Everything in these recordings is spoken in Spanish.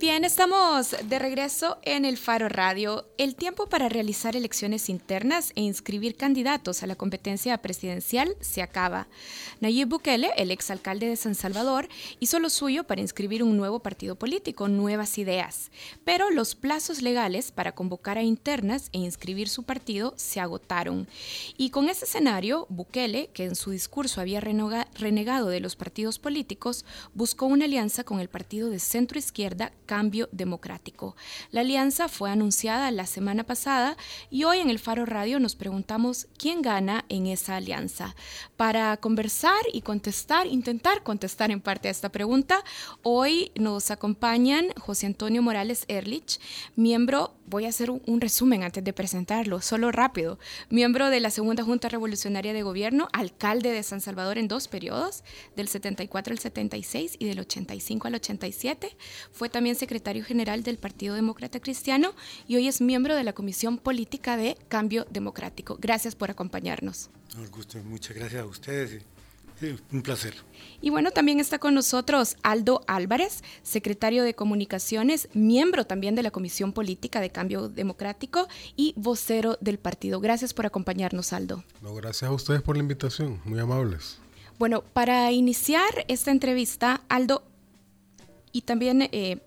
Bien, estamos de regreso en el Faro Radio. El tiempo para realizar elecciones internas e inscribir candidatos a la competencia presidencial se acaba. Nayib Bukele, el exalcalde de San Salvador, hizo lo suyo para inscribir un nuevo partido político, nuevas ideas. Pero los plazos legales para convocar a internas e inscribir su partido se agotaron. Y con ese escenario, Bukele, que en su discurso había renegado de los partidos políticos, buscó una alianza con el partido de centro izquierda Cambio Democrático. La alianza fue anunciada la semana pasada y hoy en el Faro Radio nos preguntamos quién gana en esa alianza. Para conversar y contestar, intentar contestar en parte a esta pregunta, hoy nos acompañan José Antonio Morales Erlich, miembro voy a hacer un, resumen antes de presentarlo, solo rápido. Miembro de la Segunda Junta Revolucionaria de Gobierno, alcalde de San Salvador en dos periodos, del 74 al 76 y del 85 al 87. Fue también secretario general del Partido Demócrata Cristiano y hoy es miembro de la Comisión Política de Cambio Democrático. Gracias por acompañarnos. muchas gracias a ustedes un placer. Y bueno, también está con nosotros Aldo Álvarez, secretario de Comunicaciones, miembro también de la Comisión Política de Cambio Democrático y vocero del partido. Gracias por acompañarnos, Aldo. No, gracias a ustedes por la invitación, muy amables. Bueno, para iniciar esta entrevista, Aldo, y también eh,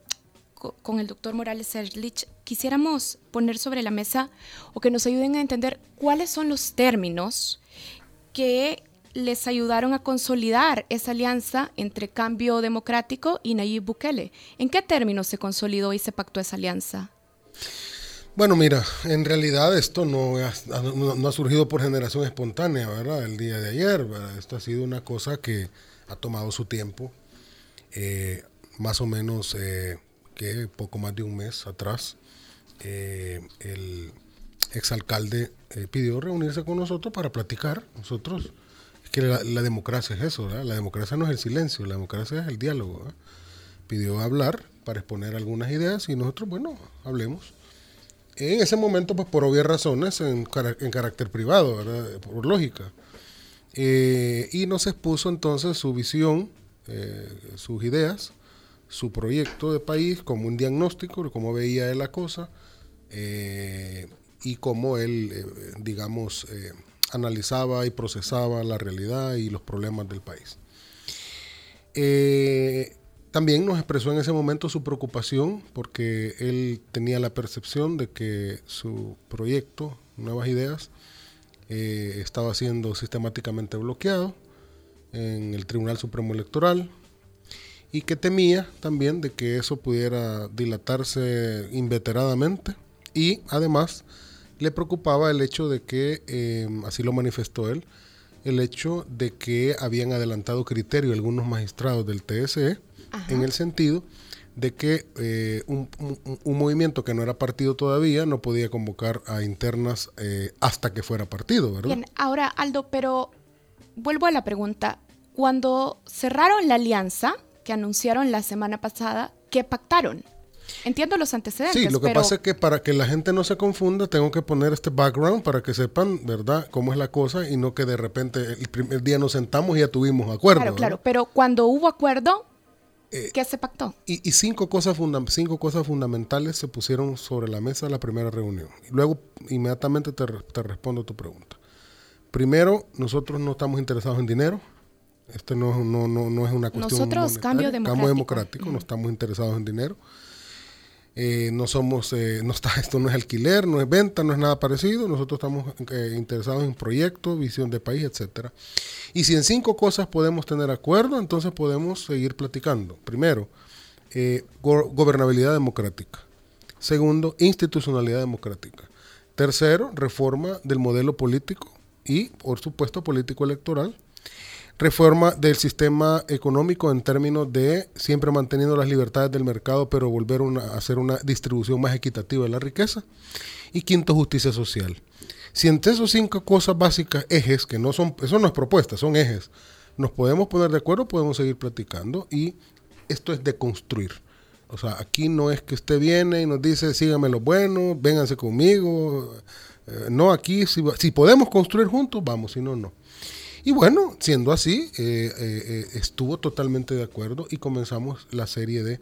con el doctor Morales Erlich, quisiéramos poner sobre la mesa o que nos ayuden a entender cuáles son los términos que les ayudaron a consolidar esa alianza entre Cambio Democrático y Nayib Bukele. ¿En qué términos se consolidó y se pactó esa alianza? Bueno, mira, en realidad esto no ha, surgido por generación espontánea, ¿verdad? El día de ayer, Esto ha sido una cosa que ha tomado su tiempo, eh, más o menos eh, que poco más de un mes atrás, eh, el exalcalde pidió reunirse con nosotros para platicar. Nosotros que la, democracia es eso. La democracia no es el silencio, la democracia es el diálogo. Pidió hablar para exponer algunas ideas y nosotros, bueno, hablemos. En ese momento, pues por obvias razones, en, carácter privado. Por lógica. Eh, y nos expuso entonces su visión, eh, sus ideas, su proyecto de país como un diagnóstico cómo veía él la cosa eh, y cómo él, digamos, analizaba y procesaba la realidad y los problemas del país. Eh, también nos expresó en ese momento su preocupación porque él tenía la percepción de que su proyecto, Nuevas Ideas, eh, estaba siendo sistemáticamente bloqueado en el Tribunal Supremo Electoral y que temía también de que eso pudiera dilatarse inveteradamente y además le preocupaba el hecho de que, eh, así lo manifestó él, el hecho de que habían adelantado criterio algunos magistrados del TSE en el sentido de que eh, un, movimiento que no era partido todavía no podía convocar a internas eh, hasta que fuera partido, ¿verdad? Bien, ahora Aldo, pero vuelvo a la pregunta. Cuando cerraron la alianza que anunciaron la semana pasada, ¿qué pactaron? Entiendo los antecedentes. Sí, lo que pasa es que para que la gente no se confunda, tengo que poner este background para que sepan, ¿verdad?, cómo es la cosa y no que de repente el primer día nos sentamos y ya tuvimos acuerdo. Claro, claro, pero cuando hubo acuerdo, eh, ¿qué se pactó? Y, cinco, cosas cinco cosas fundamentales se pusieron sobre la mesa en la primera reunión. Luego, inmediatamente te, te respondo tu pregunta. Primero, nosotros no estamos interesados en dinero. Esto no, no, no, no es una cuestión. Nosotros, cambio democrático. Cambio democrático, no estamos interesados en dinero. Eh, no somos, eh, no está, esto no es alquiler, no es venta, no es nada parecido. Nosotros estamos eh, interesados en proyectos, visión de país, etcétera. Y si en cinco cosas podemos tener acuerdo, entonces podemos seguir platicando. Primero, gobernabilidad democrática. Segundo, institucionalidad democrática. Tercero, reforma del modelo político y, por supuesto, político electoral reforma del sistema económico en términos de siempre manteniendo las libertades del mercado, pero volver a hacer una distribución más equitativa de la riqueza. Y quinto, justicia social. Si entre esos cinco cosas básicas, ejes, que no son, eso no es propuesta, son ejes, nos podemos poner de acuerdo, podemos seguir platicando y esto es de construir. O sea, aquí no es que usted viene y nos dice, síganme lo bueno, vénganse conmigo. Eh, no, aquí si, si podemos construir juntos, vamos, si no, no. Y bueno, siendo así, eh, eh, eh, estuvo totalmente de acuerdo y comenzamos la serie de,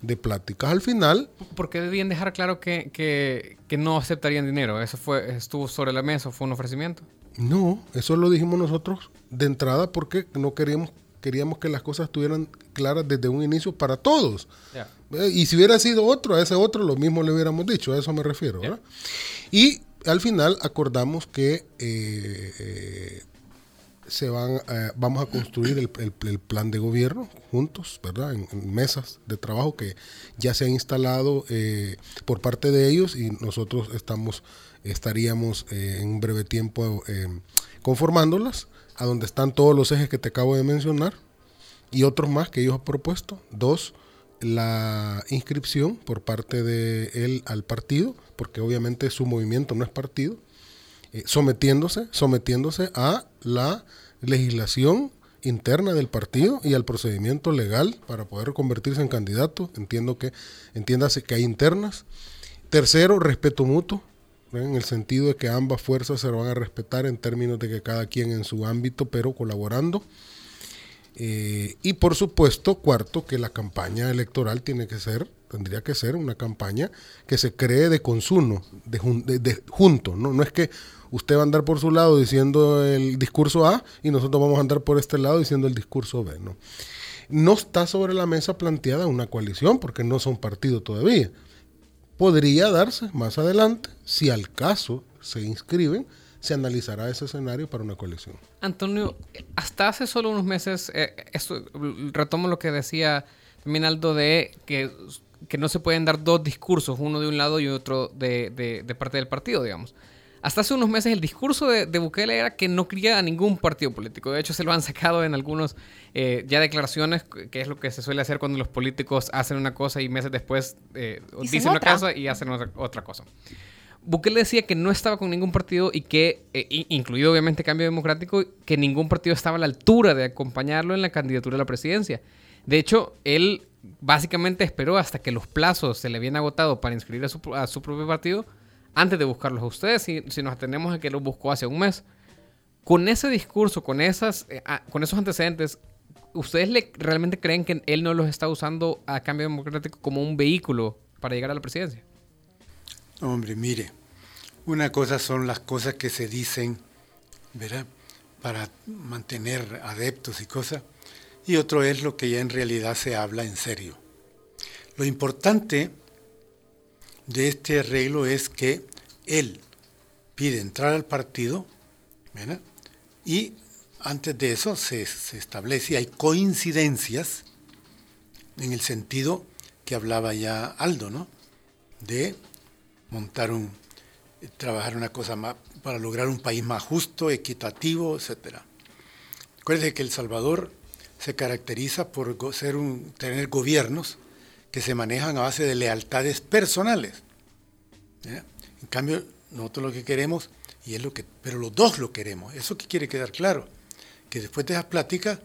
de pláticas. Al final... ¿Por qué debían dejar claro que, que, que, no aceptarían dinero? ¿Eso fue, estuvo sobre la mesa? ¿Fue un ofrecimiento? No, eso lo dijimos nosotros de entrada porque no queríamos, queríamos que las cosas estuvieran claras desde un inicio para todos. Yeah. Y si hubiera sido otro, a ese otro lo mismo le hubiéramos dicho, a eso me refiero. Yeah. Y al final acordamos que eh, se van, eh, vamos a construir el, el, plan de gobierno juntos, ¿verdad? En, mesas de trabajo que ya se han instalado eh, por parte de ellos y nosotros estamos, estaríamos eh, en un breve tiempo conformándolas, a donde están todos los ejes que te acabo de mencionar y otros más que ellos han propuesto. Dos, la inscripción por parte de él al partido, porque obviamente su movimiento no es partido, eh, sometiéndose, sometiéndose a la legislación interna del partido y al procedimiento legal para poder convertirse en candidato. Entiendo que, entiéndase que hay internas. Tercero, respeto mutuo, en el sentido de que ambas fuerzas se van a respetar en términos de que cada quien en su ámbito, pero colaborando. Eh, y por supuesto, cuarto, que la campaña electoral tiene que ser, tendría que ser una campaña que se cree de consumo, de, de, junto, ¿no? No es que usted va a andar por su lado diciendo el discurso A y nosotros vamos a andar por este lado diciendo el discurso B, ¿no? No está sobre la mesa planteada una coalición porque no son partido todavía. Podría darse más adelante, si al caso se inscriben, se analizará ese escenario para una coalición. Antonio, hasta hace solo unos meses, eh, esto, retomo lo que decía también Aldo de que, que, no se pueden dar dos discursos, uno de un lado y otro de, de, de parte del partido, digamos. Hasta hace unos meses el discurso de, de, Bukele era que no quería a ningún partido político. De hecho, se lo han sacado en algunos eh, ya declaraciones, que es lo que se suele hacer cuando los políticos hacen una cosa y meses después eh, dicen una cosa y hacen otra, otra cosa. Bukele decía que no estaba con ningún partido y que, eh, incluido obviamente Cambio Democrático, que ningún partido estaba a la altura de acompañarlo en la candidatura a la presidencia. De hecho, él básicamente esperó hasta que los plazos se le habían agotado para inscribir a su, a su propio partido antes de buscarlos a ustedes, si, si, nos atendemos a que los buscó hace un mes. Con ese discurso, con, esas, eh, con esos antecedentes, ¿ustedes le, realmente creen que él no los está usando a Cambio Democrático como un vehículo para llegar a la presidencia? Hombre, mire, una cosa son las cosas que se dicen, ¿verdad? Para mantener adeptos y cosas, y otro es lo que ya en realidad se habla en serio. Lo importante de este arreglo es que él pide entrar al partido, ¿verdad? Y antes de eso se, se establece, hay coincidencias en el sentido que hablaba ya Aldo, ¿no? De montar un, trabajar una cosa más para lograr un país más justo, equitativo, etc. Acuérdense que El Salvador se caracteriza por ser un, tener gobiernos que se manejan a base de lealtades personales. En cambio, nosotros lo que queremos, y es lo que, pero los dos lo queremos, eso que quiere quedar claro, que después de esas pláticas,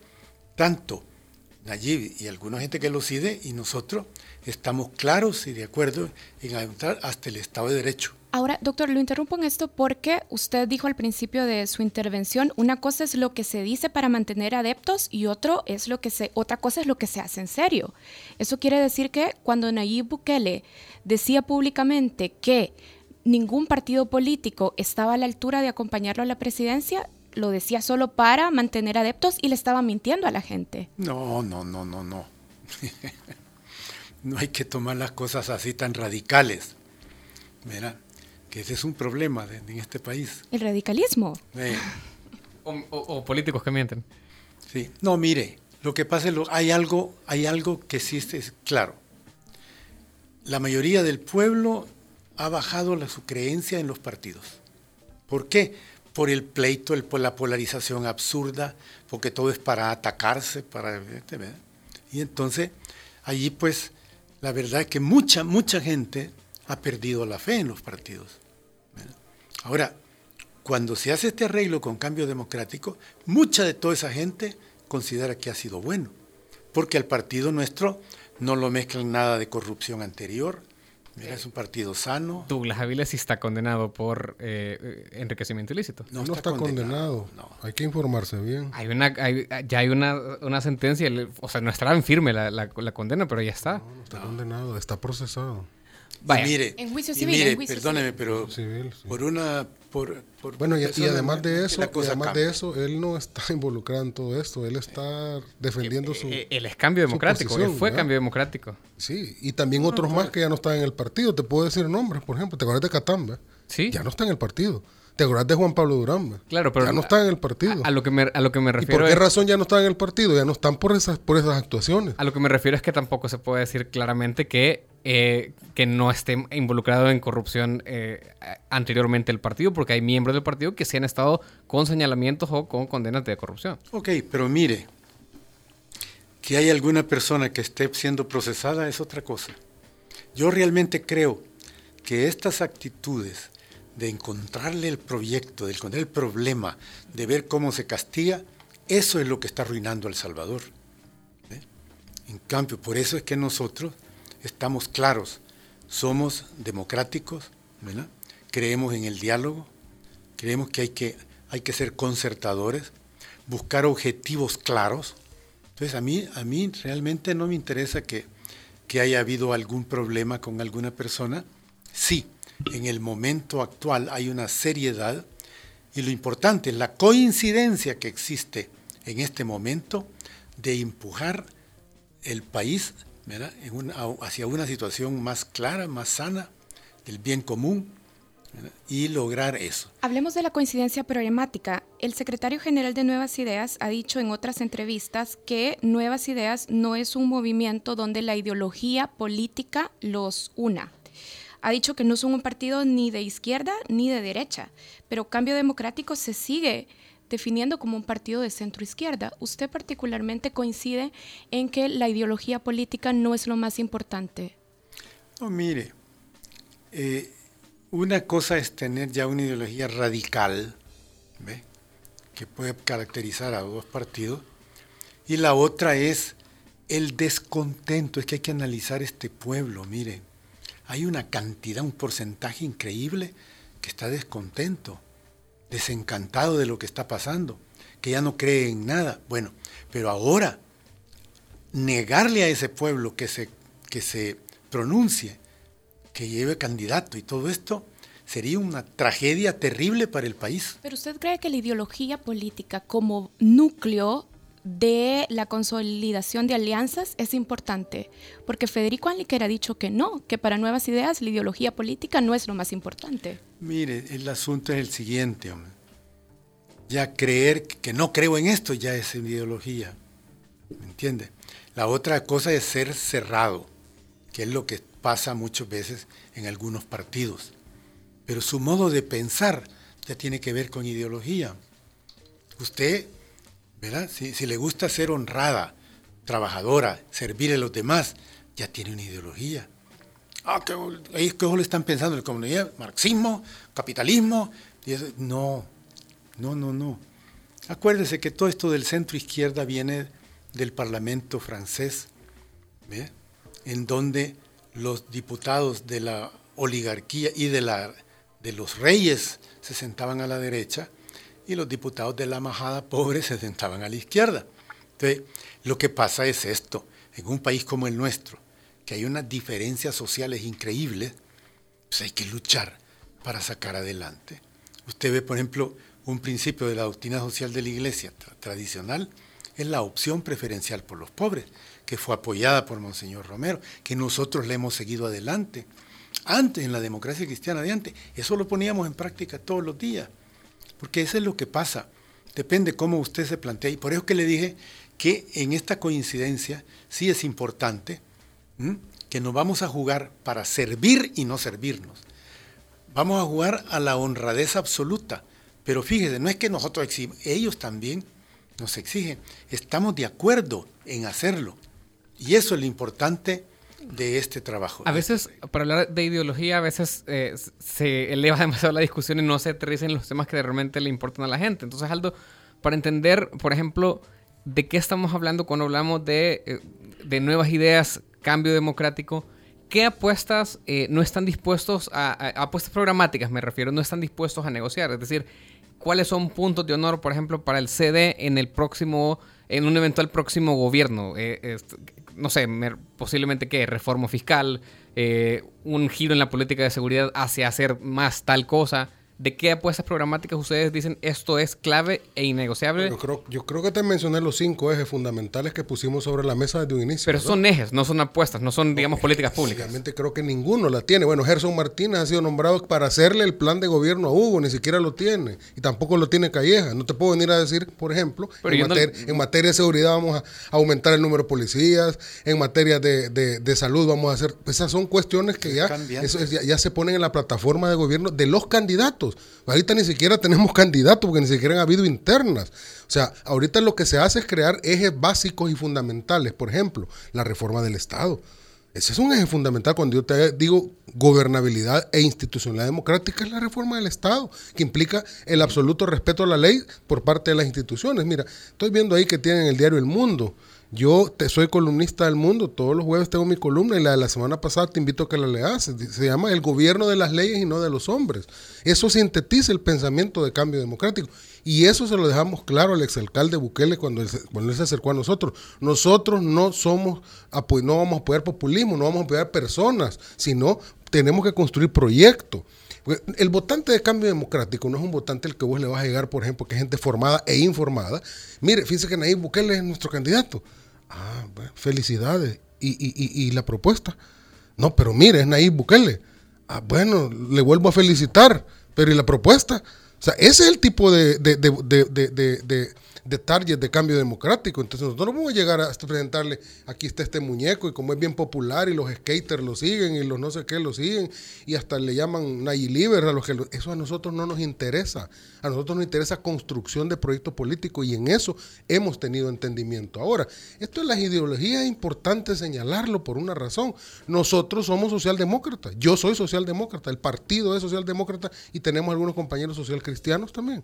tanto Nayib y alguna gente que lo sigue y nosotros estamos claros y de acuerdo en entrar hasta el Estado de Derecho. Ahora, doctor, lo interrumpo en esto porque usted dijo al principio de su intervención, una cosa es lo que se dice para mantener adeptos y otro es lo que se, otra cosa es lo que se hace en serio. Eso quiere decir que cuando Nayib Bukele decía públicamente que ningún partido político estaba a la altura de acompañarlo a la presidencia, lo decía solo para mantener adeptos y le estaba mintiendo a la gente. No, no, no, no, no. no hay que tomar las cosas así tan radicales. Mira, que ese es un problema de, en este país. El radicalismo. Eh. O, o, o, políticos que mienten. Sí. No, mire, lo que pasa es lo, hay algo, hay algo que sí es claro. La mayoría del pueblo ha bajado la, su creencia en los partidos. ¿Por qué? Por el pleito, por la polarización absurda, porque todo es para atacarse, para y entonces allí pues la verdad es que mucha mucha gente ha perdido la fe en los partidos. Ahora, cuando se hace este arreglo con cambio democrático, mucha de toda esa gente considera que ha sido bueno, porque al partido nuestro no lo mezclan nada de corrupción anterior, Mira, es un partido sano. Douglas Aviles sí está condenado por eh, enriquecimiento ilícito. No, está, condenado. Hay que informarse bien. Hay una, ya hay una, una sentencia, o sea, no estará en firme la, la, condena, pero ya está. No, no está condenado, está procesado. Vaya. mire, en juicio civil. perdóneme, pero por una por, bueno y, además de eso además de eso él no está involucrado en todo esto él está defendiendo su eh, él es cambio democrático él fue cambio democrático. Sí y también otros más que ya no están en el partido te puedo decir nombres por ejemplo te acuerdas de Catamba sí. Ya no está en el partido ¿Te acuerdas de Juan Pablo Durán? Claro, pero ya no está en el partido. A, lo que me, a lo que me refiero. ¿Y por qué razón ya no están en el partido? Ya no están por esas, por esas actuaciones. A lo que me refiero es que tampoco se puede decir claramente que, eh, que no esté involucrado en corrupción eh, anteriormente el partido, porque hay miembros del partido que sí han estado con señalamientos o con condenas de corrupción. Ok, pero mire, que hay alguna persona que esté siendo procesada es otra cosa. Yo realmente creo que estas actitudes de encontrarle el proyecto, de encontrar el problema, de ver cómo se castiga, eso es lo que está arruinando a El Salvador. En cambio, por eso es que nosotros estamos claros, somos democráticos, creemos en el diálogo, creemos que hay, que hay que ser concertadores, buscar objetivos claros. Entonces a mí, a mí realmente no me interesa que, que haya habido algún problema con alguna persona. Sí, en el momento actual hay una seriedad y lo importante es la coincidencia que existe en este momento de empujar el país hacia una situación más clara, más sana, del bien común, y lograr eso. Hablemos de la coincidencia problemática. El secretario general de Nuevas Ideas ha dicho en otras entrevistas que Nuevas Ideas no es un movimiento donde la ideología política los una ha dicho que no son un partido ni de izquierda ni de derecha, pero Cambio Democrático se sigue definiendo como un partido de centro izquierda. ¿Usted particularmente coincide en que la ideología política no es lo más importante? No, mire, eh, una cosa es tener ya una ideología radical, ¿ve? que puede caracterizar a dos partidos, y la otra es el descontento. Es que hay que analizar este pueblo, mire hay una cantidad, un porcentaje increíble que está descontento, desencantado de lo que está pasando, que ya no cree en nada. Bueno, pero ahora negarle a ese pueblo que se, que se pronuncie, que lleve candidato y todo esto, sería una tragedia terrible para el país. Pero usted cree que la ideología política como núcleo de la consolidación de alianzas es importante, porque Federico Anliker ha dicho que no, que para nuevas ideas la ideología política no es lo más importante. Mire, el asunto es el siguiente, Ya creer que no creo en esto ya es ideología, ¿me entiende? La otra cosa es ser cerrado, que es lo que pasa muchas veces en algunos partidos. Pero su modo de pensar ya tiene que ver con ideología. Usted si, le gusta ser honrada, trabajadora, servir a los demás, ya tiene una ideología. Ah, que ellos le están pensando en la comunidad, marxismo, capitalismo. no, no, no, no. Acuérdese que todo esto del centro izquierda viene del Parlamento francés, en donde los diputados de la oligarquía y de los reyes se sentaban a la derecha y los diputados de la majada pobre se sentaban a la izquierda. Entonces, lo que pasa es esto, en un país como el nuestro, que hay unas diferencias sociales increíbles, pues hay que luchar para sacar adelante. Usted ve, por ejemplo, un principio de la doctrina social de la Iglesia tradicional, es la opción preferencial por los pobres, que fue apoyada por Monseñor Romero, que nosotros le hemos seguido adelante. Antes, en la democracia cristiana de antes, eso lo poníamos en práctica todos los días. Porque eso es lo que pasa. Depende cómo usted se plantea. Y por eso que le dije que en esta coincidencia sí es importante que nos vamos a jugar para servir y no servirnos. Vamos a jugar a la honradez absoluta. Pero fíjese, no es que nosotros exigimos, ellos también nos exigen. Estamos de acuerdo en hacerlo. Y eso es lo importante de este trabajo. A veces, para hablar de ideología, a veces eh, se eleva demasiado la discusión y no se aterriza en los temas que realmente le importan a la gente. Entonces, Aldo, para entender, por ejemplo, de qué estamos hablando cuando hablamos de, eh, de nuevas ideas, cambio democrático, ¿qué apuestas eh, no están dispuestos a, apuestas programáticas, me refiero, no están dispuestos a negociar? Es decir, ¿cuáles son puntos de honor, por ejemplo, para el CD en el próximo, en un eventual próximo gobierno? Eh, no sé, posiblemente qué, reforma fiscal, eh, un giro en la política de seguridad hacia hacer más tal cosa de qué apuestas programáticas ustedes dicen esto es clave e innegociable. Yo creo, yo creo que te mencioné los cinco ejes fundamentales que pusimos sobre la mesa desde un inicio. Pero son ejes, no son apuestas, no son, digamos, políticas públicas. Obviamente creo que ninguno la tiene. Bueno, Gerson Martínez ha sido nombrado para hacerle el plan de gobierno a Hugo, ni siquiera lo tiene. Y tampoco lo tiene Calleja. No te puedo venir a decir, por ejemplo, en, materia de seguridad vamos a aumentar el número de policías, en materia de, salud vamos a hacer... Esas son cuestiones que ya, ya se ponen en la plataforma de gobierno de los candidatos. Ahorita ni siquiera tenemos candidatos porque ni siquiera han habido internas. O sea, ahorita lo que se hace es crear ejes básicos y fundamentales. Por ejemplo, la reforma del Estado. Ese es un eje fundamental cuando yo te digo gobernabilidad e institucionalidad democrática, es la reforma del Estado, que implica el absoluto respeto a la ley por parte de las instituciones. Mira, estoy viendo ahí que tienen el diario El Mundo yo te, soy columnista del mundo, todos los jueves tengo mi columna y la de la semana pasada te invito a que la leas. Se llama El gobierno de las leyes y no de los hombres. Eso sintetiza el pensamiento de cambio democrático. Y eso se lo dejamos claro al exalcalde Bukele cuando él, cuando se acercó a nosotros. Nosotros no somos, no vamos a apoyar populismo, no vamos a apoyar personas, sino tenemos que construir proyectos. El votante de cambio democrático no es un votante al que vos le vas a llegar, por ejemplo, que es gente formada e informada. Mire, fíjese que Nayib Bukele es nuestro candidato. Ah, felicidades. ¿Y, la propuesta? No, pero mire, es Nayib Bukele. Ah, bueno, le vuelvo a felicitar. Pero ¿y la propuesta? O sea, ese es el tipo de, de de target de cambio democrático. Entonces nosotros no vamos a llegar a presentarle, aquí está este muñeco y como es bien popular y los skaters lo siguen y los no sé qué lo siguen y hasta le llaman Nayiliver a los que eso a nosotros no nos interesa. A nosotros nos interesa construcción de proyectos políticos y en eso hemos tenido entendimiento. Ahora, esto de las ideologías es importante señalarlo por una razón. Nosotros somos socialdemócratas. Yo soy socialdemócrata, el partido es socialdemócrata y tenemos algunos compañeros social cristianos también.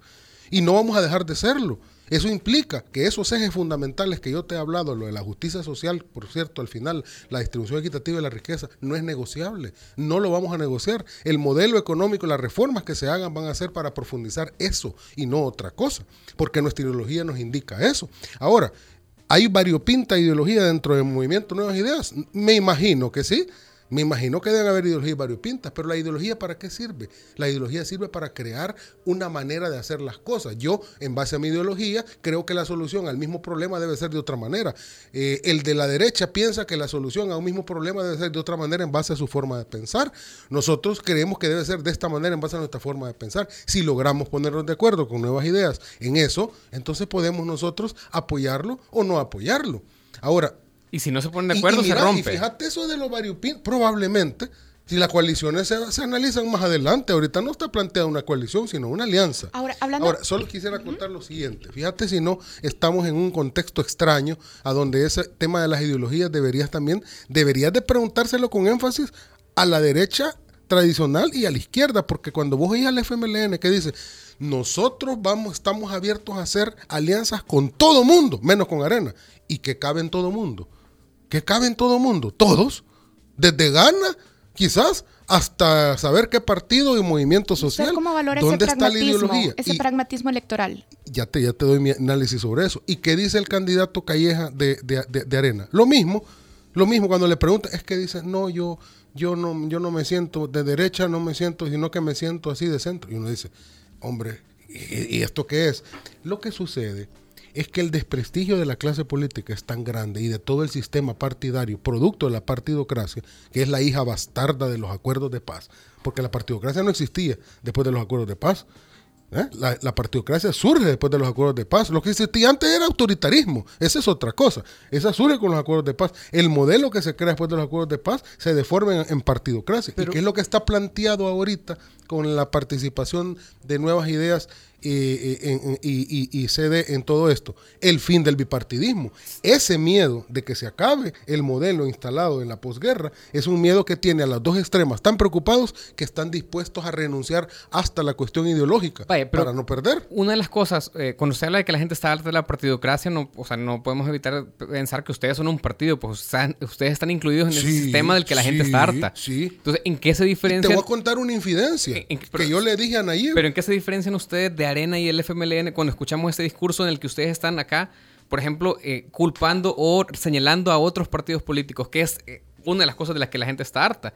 Y no vamos a dejar de serlo. Eso implica que esos ejes fundamentales que yo te he hablado, lo de la justicia social, por cierto, al final, la distribución equitativa de la riqueza, no es negociable. No lo vamos a negociar. El modelo económico, las reformas que se hagan van a ser para profundizar eso y no otra cosa, porque nuestra ideología nos indica eso. Ahora, ¿hay variopinta ideología dentro del movimiento Nuevas Ideas? Me imagino que sí. Me imagino que deben haber ideologías variopintas, pero la ideología para qué sirve? La ideología sirve para crear una manera de hacer las cosas. Yo, en base a mi ideología, creo que la solución al mismo problema debe ser de otra manera. Eh, el de la derecha piensa que la solución a un mismo problema debe ser de otra manera en base a su forma de pensar. Nosotros creemos que debe ser de esta manera en base a nuestra forma de pensar. Si logramos ponernos de acuerdo con nuevas ideas en eso, entonces podemos nosotros apoyarlo o no apoyarlo. Ahora, y si no se ponen de acuerdo, se rompe. Y fíjate eso de los variopintos, probablemente, si las coaliciones se, analizan más adelante, ahorita no está planteada una coalición, sino una alianza. Ahora, hablando... Ahora solo quisiera contar lo siguiente. Fíjate si no estamos en un contexto extraño a donde ese tema de las ideologías deberías también, deberías de preguntárselo con énfasis a la derecha tradicional y a la izquierda, porque cuando vos oís al FMLN que dice, nosotros vamos, estamos abiertos a hacer alianzas con todo mundo, menos con Arena, y que cabe en todo mundo que cabe en todo mundo, todos, desde Ghana, quizás, hasta saber qué partido y movimiento social. ¿Cómo valora ¿Dónde ese está la ideología? Ese pragmatismo electoral. Ya te, ya te doy mi análisis sobre eso. ¿Y qué dice el candidato Calleja de, de, Arena? Lo mismo, lo mismo cuando le preguntan, es que dice, no, yo, yo no, yo no me siento de derecha, no me siento, sino que me siento así de centro. Y uno dice, hombre, ¿y, y esto qué es? Lo que sucede es que el desprestigio de la clase política es tan grande y de todo el sistema partidario, producto de la partidocracia, que es la hija bastarda de los acuerdos de paz, porque la partidocracia no existía después de los acuerdos de paz. ¿eh? La, la, partidocracia surge después de los acuerdos de paz. Lo que existía antes era autoritarismo. Esa es otra cosa. Esa surge con los acuerdos de paz. El modelo que se crea después de los acuerdos de paz se deforma en, partidocracia. ¿Y qué es lo que está planteado ahorita con la participación de nuevas ideas y, y, y, cede en todo esto. El fin del bipartidismo. Ese miedo de que se acabe el modelo instalado en la posguerra es un miedo que tiene a las dos extremas tan preocupados que están dispuestos a renunciar hasta la cuestión ideológica para no perder. Una de las cosas, eh, cuando usted habla de que la gente está alta de la partidocracia, no, o sea, no podemos evitar pensar que ustedes son un partido, pues ustedes están incluidos en el sistema del que la gente está harta. Sí. Entonces, ¿en qué se diferencia? Te voy a contar una infidencia que yo le dije a Nayib. Pero ¿en qué se diferencian ustedes de Arena y el FMLN cuando escuchamos este discurso en el que ustedes están acá, por ejemplo, eh, culpando o señalando a otros partidos políticos, que es eh, una de las cosas de las que la gente está harta?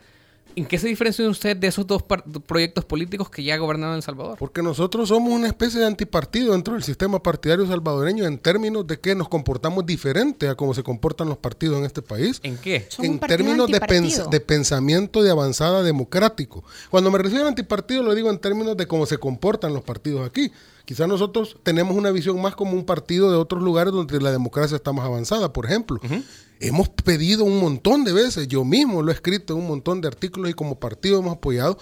¿En qué se diferencia usted de esos dos proyectos políticos que ya gobernaron El Salvador? Porque nosotros somos una especie de antipartido dentro del sistema partidario salvadoreño en términos de que nos comportamos diferente a cómo se comportan los partidos en este país. ¿En qué? en términos de, de, pensamiento de avanzada democrático. Cuando me refiero a antipartido lo digo en términos de cómo se comportan los partidos aquí. Quizás nosotros tenemos una visión más como un partido de otros lugares donde la democracia está más avanzada, por ejemplo. Hemos pedido un montón de veces, yo mismo lo he escrito en un montón de artículos y como partido hemos apoyado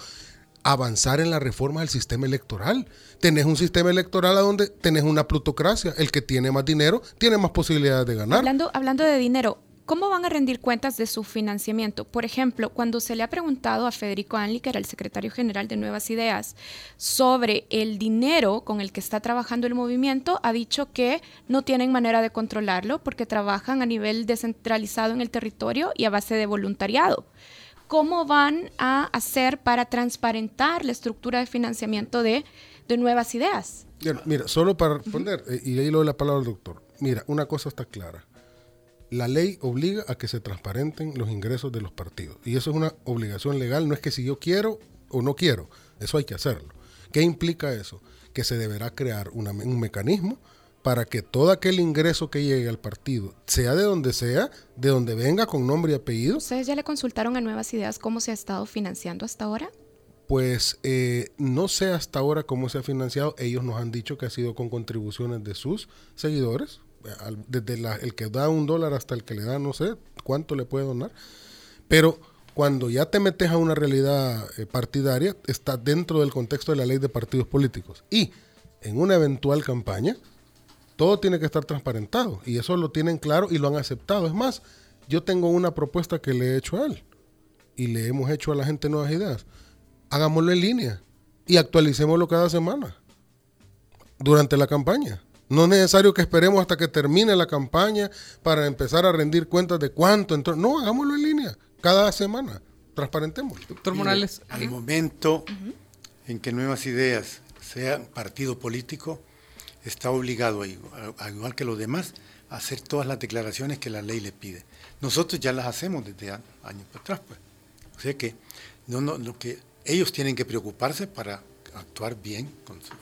avanzar en la reforma del sistema electoral. Tenés un sistema electoral a donde tenés una plutocracia. El que tiene más dinero tiene más posibilidades de ganar. Hablando, hablando de dinero, ¿Cómo van a rendir cuentas de su financiamiento? Por ejemplo, cuando se le ha preguntado a Federico Anli, que era el secretario general de Nuevas Ideas, sobre el dinero con el que está trabajando el movimiento, ha dicho que no tienen manera de controlarlo porque trabajan a nivel descentralizado en el territorio y a base de voluntariado. ¿Cómo van a hacer para transparentar la estructura de financiamiento de, Nuevas Ideas? Mira, solo para responder, eh, y ahí le doy la palabra al doctor. Mira, una cosa está clara la ley obliga a que se transparenten los ingresos de los partidos. Y eso es una obligación legal, no es que si yo quiero o no quiero, eso hay que hacerlo. ¿Qué implica eso? Que se deberá crear un mecanismo para que todo aquel ingreso que llegue al partido, sea de donde sea, de donde venga, con nombre y apellido. ¿Ustedes ya le consultaron a Nuevas Ideas cómo se ha estado financiando hasta ahora? Pues eh, no sé hasta ahora cómo se ha financiado. Ellos nos han dicho que ha sido con contribuciones de sus seguidores, desde el que da un dólar hasta el que le da no sé cuánto le puede donar, pero cuando ya te metes a una realidad eh, partidaria, está dentro del contexto de la ley de partidos políticos. Y en una eventual campaña, todo tiene que estar transparentado. Y eso lo tienen claro y lo han aceptado. Es más, yo tengo una propuesta que le he hecho a él. Y le hemos hecho a la gente nuevas ideas. Hagámoslo en línea. Y actualicémoslo cada semana. Durante la campaña. No es necesario que esperemos hasta que termine la campaña para empezar a rendir cuentas de cuánto entró. No, hagámoslo en línea, cada semana. Transparentemos. Doctor Morales. al momento en que Nuevas Ideas sea partido político, está obligado, a, igual que los demás, a hacer todas las declaraciones que la ley le pide. Nosotros ya las hacemos desde años atrás, pues. O sea que, no, no, lo que ellos tienen que preocuparse para actuar bien con su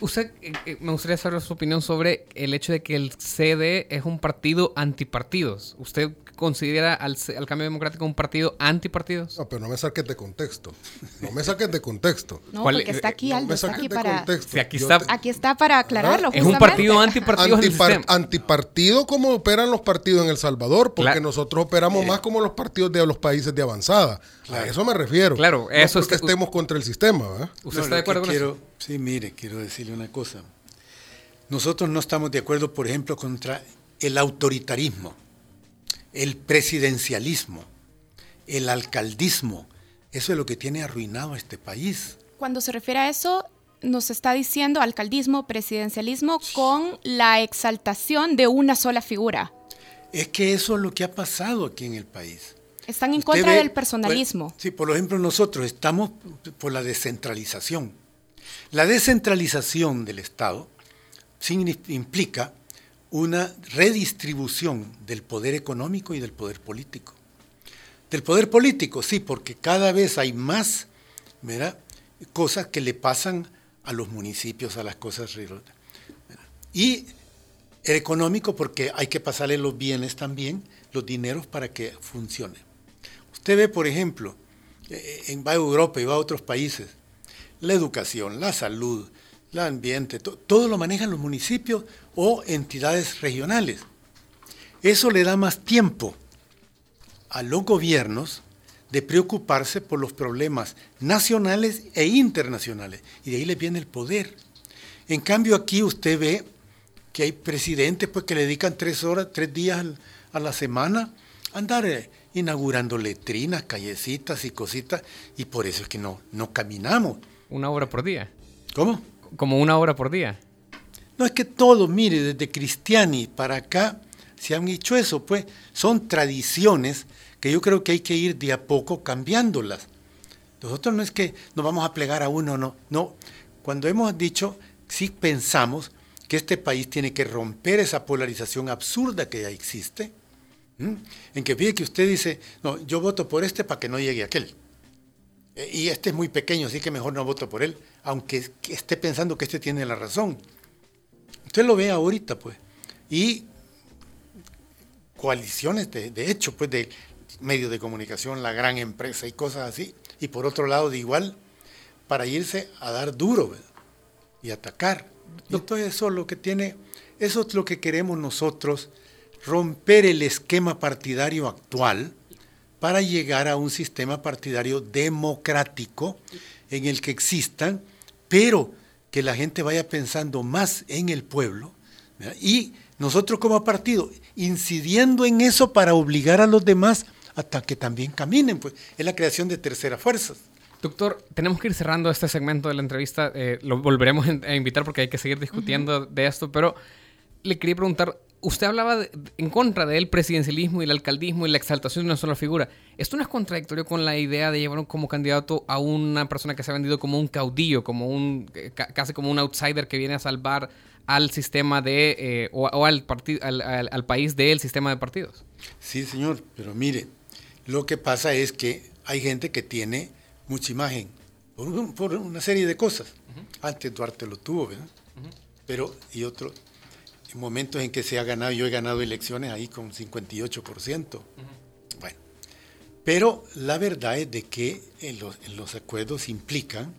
Usted, eh, eh, me gustaría saber su opinión sobre el hecho de que el CD es un partido antipartidos. ¿Usted considera al, Cambio Democrático un partido antipartidos? No, pero no me saques de contexto. No me saques de contexto. No, porque está aquí Aldo, está aquí para... aquí, está, aquí está para aclararlo, Es un partido antipartidos Antipartido como operan los partidos en El Salvador, porque nosotros operamos más como los partidos de los países de avanzada. A eso me refiero. Claro, eso es que estemos contra el sistema. ¿Usted está de acuerdo con eso? Sí, mire, quiero decirle una cosa. Nosotros no estamos de acuerdo, por ejemplo, contra el autoritarismo, el presidencialismo, el alcaldismo. Eso es lo que tiene arruinado a este país. Cuando se refiere a eso, nos está diciendo alcaldismo, presidencialismo con la exaltación de una sola figura. Es que eso es lo que ha pasado aquí en el país. Están en contra del personalismo. sí, por ejemplo, nosotros estamos por la descentralización. La descentralización del Estado implica una redistribución del poder económico y del poder político. Del poder político, sí, porque cada vez hay más cosas que le pasan a los municipios, a las cosas. Y el económico, porque hay que pasarle los bienes también, los dineros para que funcione. Usted ve, por ejemplo, eh, en, va a Europa y va a otros países, la educación, la salud, el ambiente, todo lo manejan los municipios o entidades regionales. Eso le da más tiempo a los gobiernos de preocuparse por los problemas nacionales e internacionales. Y de ahí le viene el poder. En cambio aquí usted ve que hay presidentes pues, que le dedican tres horas, tres días a la semana a andar eh, inaugurando letrinas, callecitas y cositas, y por eso es que no, no caminamos. Una hora por día. ¿Cómo? Como una hora por día. No es que todo, mire, desde Cristiani para acá se han hecho eso, pues son tradiciones que yo creo que hay que ir de a poco cambiándolas. Nosotros no es que nos vamos a plegar a uno, no, no. Cuando hemos dicho, sí pensamos que este país tiene que romper esa polarización absurda que ya existe, en que fíjate que usted dice, no, yo voto por este para que no llegue aquel. E, y este es muy pequeño, así que mejor no voto por él, aunque esté pensando que este tiene la razón. Usted lo ve ahorita, pues. Y coaliciones, de, de hecho, pues, de medios de comunicación, la gran empresa y cosas así. Y por otro lado, de igual, para irse a dar duro y atacar. Y entonces eso es lo que tiene, eso es lo que queremos nosotros, romper el esquema partidario actual para llegar a un sistema partidario democrático en el que existan, pero que la gente vaya pensando más en el pueblo y nosotros como partido incidiendo en eso para obligar a los demás hasta que también caminen, pues es la creación de terceras fuerzas. Doctor, tenemos que ir cerrando este segmento de la entrevista. Eh, lo volveremos a invitar porque hay que seguir discutiendo de esto, pero le quería preguntar, usted hablaba en contra del presidencialismo y el alcaldismo y la exaltación de una sola figura. ¿Esto no es contradictorio con la idea de llevar como candidato a una persona que se ha vendido como un caudillo, como un eh, casi como un outsider que viene a salvar al sistema de eh, o, al, al, al país del sistema de partidos? Sí, señor, pero mire, lo que pasa es que hay gente que tiene mucha imagen por, una serie de cosas. Antes Duarte lo tuvo, ¿verdad? Pero, y otro, en momentos en que se ha ganado, yo he ganado elecciones ahí con 58%. Bueno, pero la verdad es de que los, acuerdos implican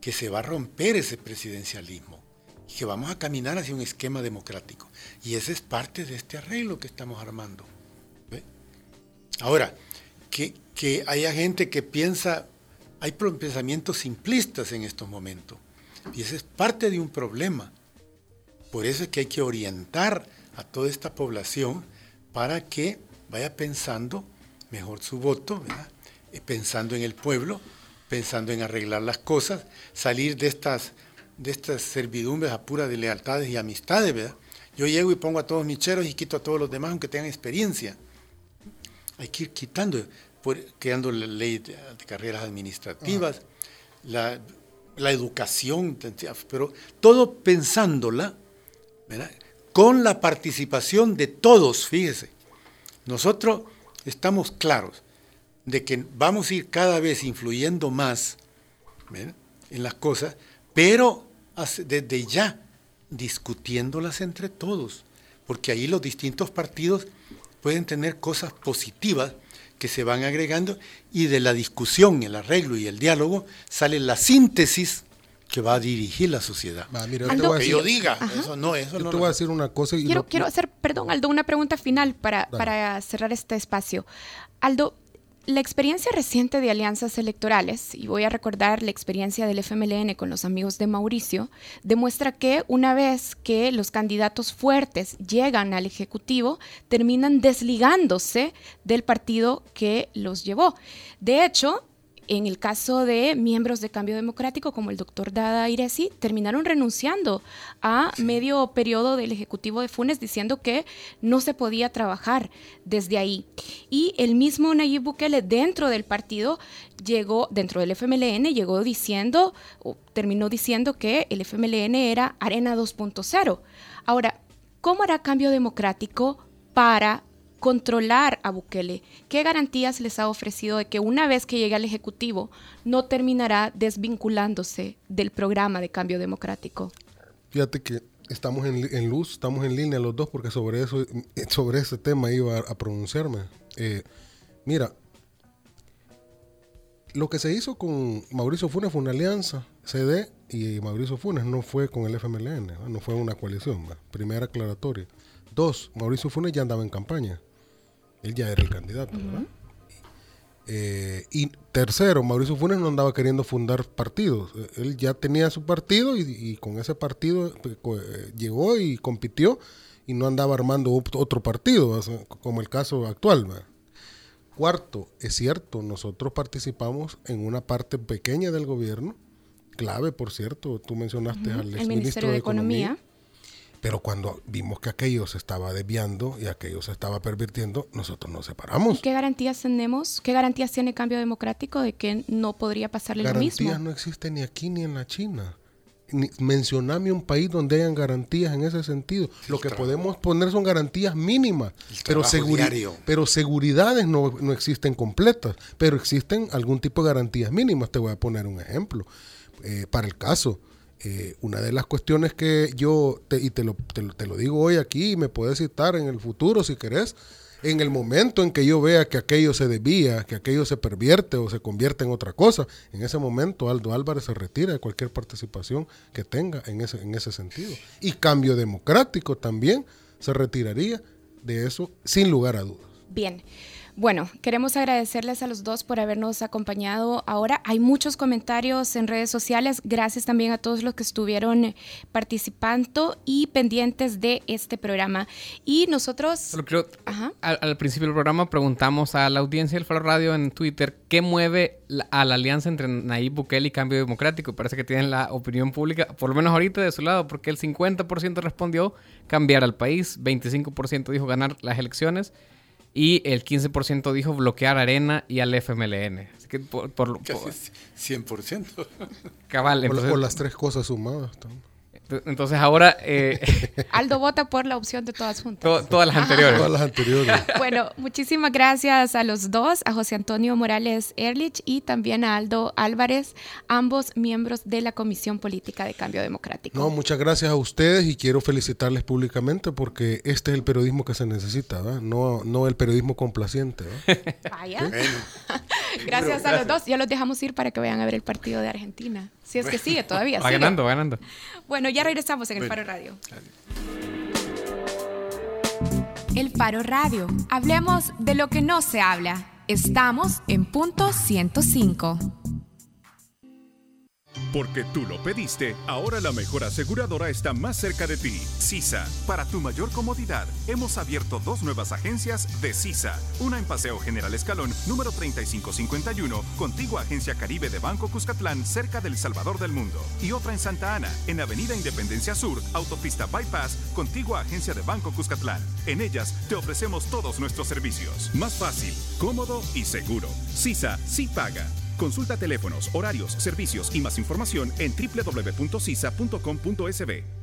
que se va a romper ese presidencialismo que vamos a caminar hacia un esquema democrático. Y ese es parte de este arreglo que estamos armando. Ahora, que, que haya gente que piensa, hay pensamientos simplistas en estos momentos, y ese es parte de un problema. Por eso es que hay que orientar a toda esta población para que vaya pensando mejor su voto, eh, pensando en el pueblo, pensando en arreglar las cosas, salir de estas, de estas servidumbres a pura de lealtades y amistades. ¿verdad? Yo llego y pongo a todos mis cheros y quito a todos los demás aunque tengan experiencia hay que ir quitando, creando la ley de, carreras administrativas, la, educación, pero todo pensándola con la participación de todos, fíjese. Nosotros estamos claros de que vamos a ir cada vez influyendo más en las cosas, pero desde ya discutiéndolas entre todos, porque ahí los distintos partidos pueden tener cosas positivas que se van agregando y de la discusión, el arreglo y el diálogo sale la síntesis que va a dirigir la sociedad. Aldo, que yo diga, eso no, eso yo no. Te voy a decir una cosa. Y quiero, quiero hacer, perdón, Aldo, una pregunta final para, para cerrar este espacio. Aldo, la experiencia reciente de alianzas electorales, y voy a recordar la experiencia del FMLN con los amigos de Mauricio, demuestra que una vez que los candidatos fuertes llegan al Ejecutivo, terminan desligándose del partido que los llevó. De hecho, en el caso de miembros de Cambio Democrático, como el doctor Dada Iresi, terminaron renunciando a medio periodo del Ejecutivo de Funes diciendo que no se podía trabajar desde ahí. Y el mismo Nayib Bukele dentro del partido llegó, dentro del FMLN, llegó diciendo, o terminó diciendo que el FMLN era Arena 2.0. Ahora, ¿cómo hará Cambio Democrático para controlar a Bukele? ¿Qué garantías les ha ofrecido de que una vez que llegue al Ejecutivo no terminará desvinculándose del programa de cambio democrático? Fíjate que estamos en, luz, estamos en línea los dos porque sobre eso, sobre ese tema iba a, pronunciarme. Eh, mira, lo que se hizo con Mauricio Funes fue una alianza, CD y Mauricio Funes no fue con el FMLN, no fue una coalición, primera aclaratoria. Dos, Mauricio Funes ya andaba en campaña. Él ya era el candidato, ¿verdad? Eh, y tercero, Mauricio Funes no andaba queriendo fundar partidos. Él ya tenía su partido y, con ese partido eh, llegó y compitió y no andaba armando otro partido, como el caso actual. Cuarto, es cierto, nosotros participamos en una parte pequeña del gobierno, clave, por cierto, tú mencionaste al el Ministerio de, Economía pero cuando vimos que aquello se estaba desviando y aquello se estaba pervirtiendo, nosotros nos separamos. ¿Qué garantías tenemos? ¿Qué garantías tiene el cambio democrático de que no podría pasarle lo mismo? Garantías no existen ni aquí ni en la China. mencioname un país donde hayan garantías en ese sentido. lo que podemos poner son garantías mínimas, pero, pero seguridades no, no existen completas, pero existen algún tipo de garantías mínimas. Te voy a poner un ejemplo. Eh, para el caso, eh, una de las cuestiones que yo, y te lo, te, lo digo hoy aquí, y me puedes citar en el futuro si querés, en el momento en que yo vea que aquello se desvía, que aquello se pervierte o se convierte en otra cosa, en ese momento Aldo Álvarez se retira de cualquier participación que tenga en ese, en ese sentido. Y cambio democrático también se retiraría de eso sin lugar a dudas. Bien. Bueno, queremos agradecerles a los dos por habernos acompañado ahora. Hay muchos comentarios en redes sociales. Gracias también a todos los que estuvieron participando y pendientes de este programa. Y nosotros... al, principio del programa preguntamos a la audiencia del Faro Radio en Twitter qué mueve a la alianza entre Nayib Bukele y Cambio Democrático. Parece que tienen la opinión pública, por lo menos ahorita de su lado, porque el 50% respondió cambiar al país, 25% dijo ganar las elecciones y el 15% dijo bloquear Arena y al FMLN. Así que por, por, Casi 100%. Cabal. Entonces, las tres cosas sumadas. Entonces ahora... Eh, Aldo vota por la opción de todas juntas. todas las anteriores. Todas las anteriores. bueno, muchísimas gracias a los dos, a José Antonio Morales Erlich y también a Aldo Álvarez, ambos miembros de la Comisión Política de Cambio Democrático. No, muchas gracias a ustedes y quiero felicitarles públicamente porque este es el periodismo que se necesita, no, no el periodismo complaciente. Vaya. Gracias a los dos. Ya los dejamos ir para que vayan a ver el partido de Argentina. Si es que sigue todavía. Va ganando, va ganando. Bueno, ya regresamos en el Faro Radio. El Faro Radio. Hablemos de lo que no se habla. Estamos en punto 105. Porque tú lo pediste, ahora la mejor aseguradora está más cerca de ti. CISA. Para tu mayor comodidad, hemos abierto dos nuevas agencias de CISA. Una en Paseo General Escalón, número 3551, contigua Agencia Caribe de Banco Cuscatlán, cerca del Salvador del Mundo. Y otra en Santa Ana, en Avenida Independencia Sur, Autopista Bypass, contigua Agencia de Banco Cuscatlán. En ellas te ofrecemos todos nuestros servicios. Más fácil, cómodo y seguro. CISA sí paga. Consulta teléfonos, horarios, servicios y más información en www.cisa.com.sb.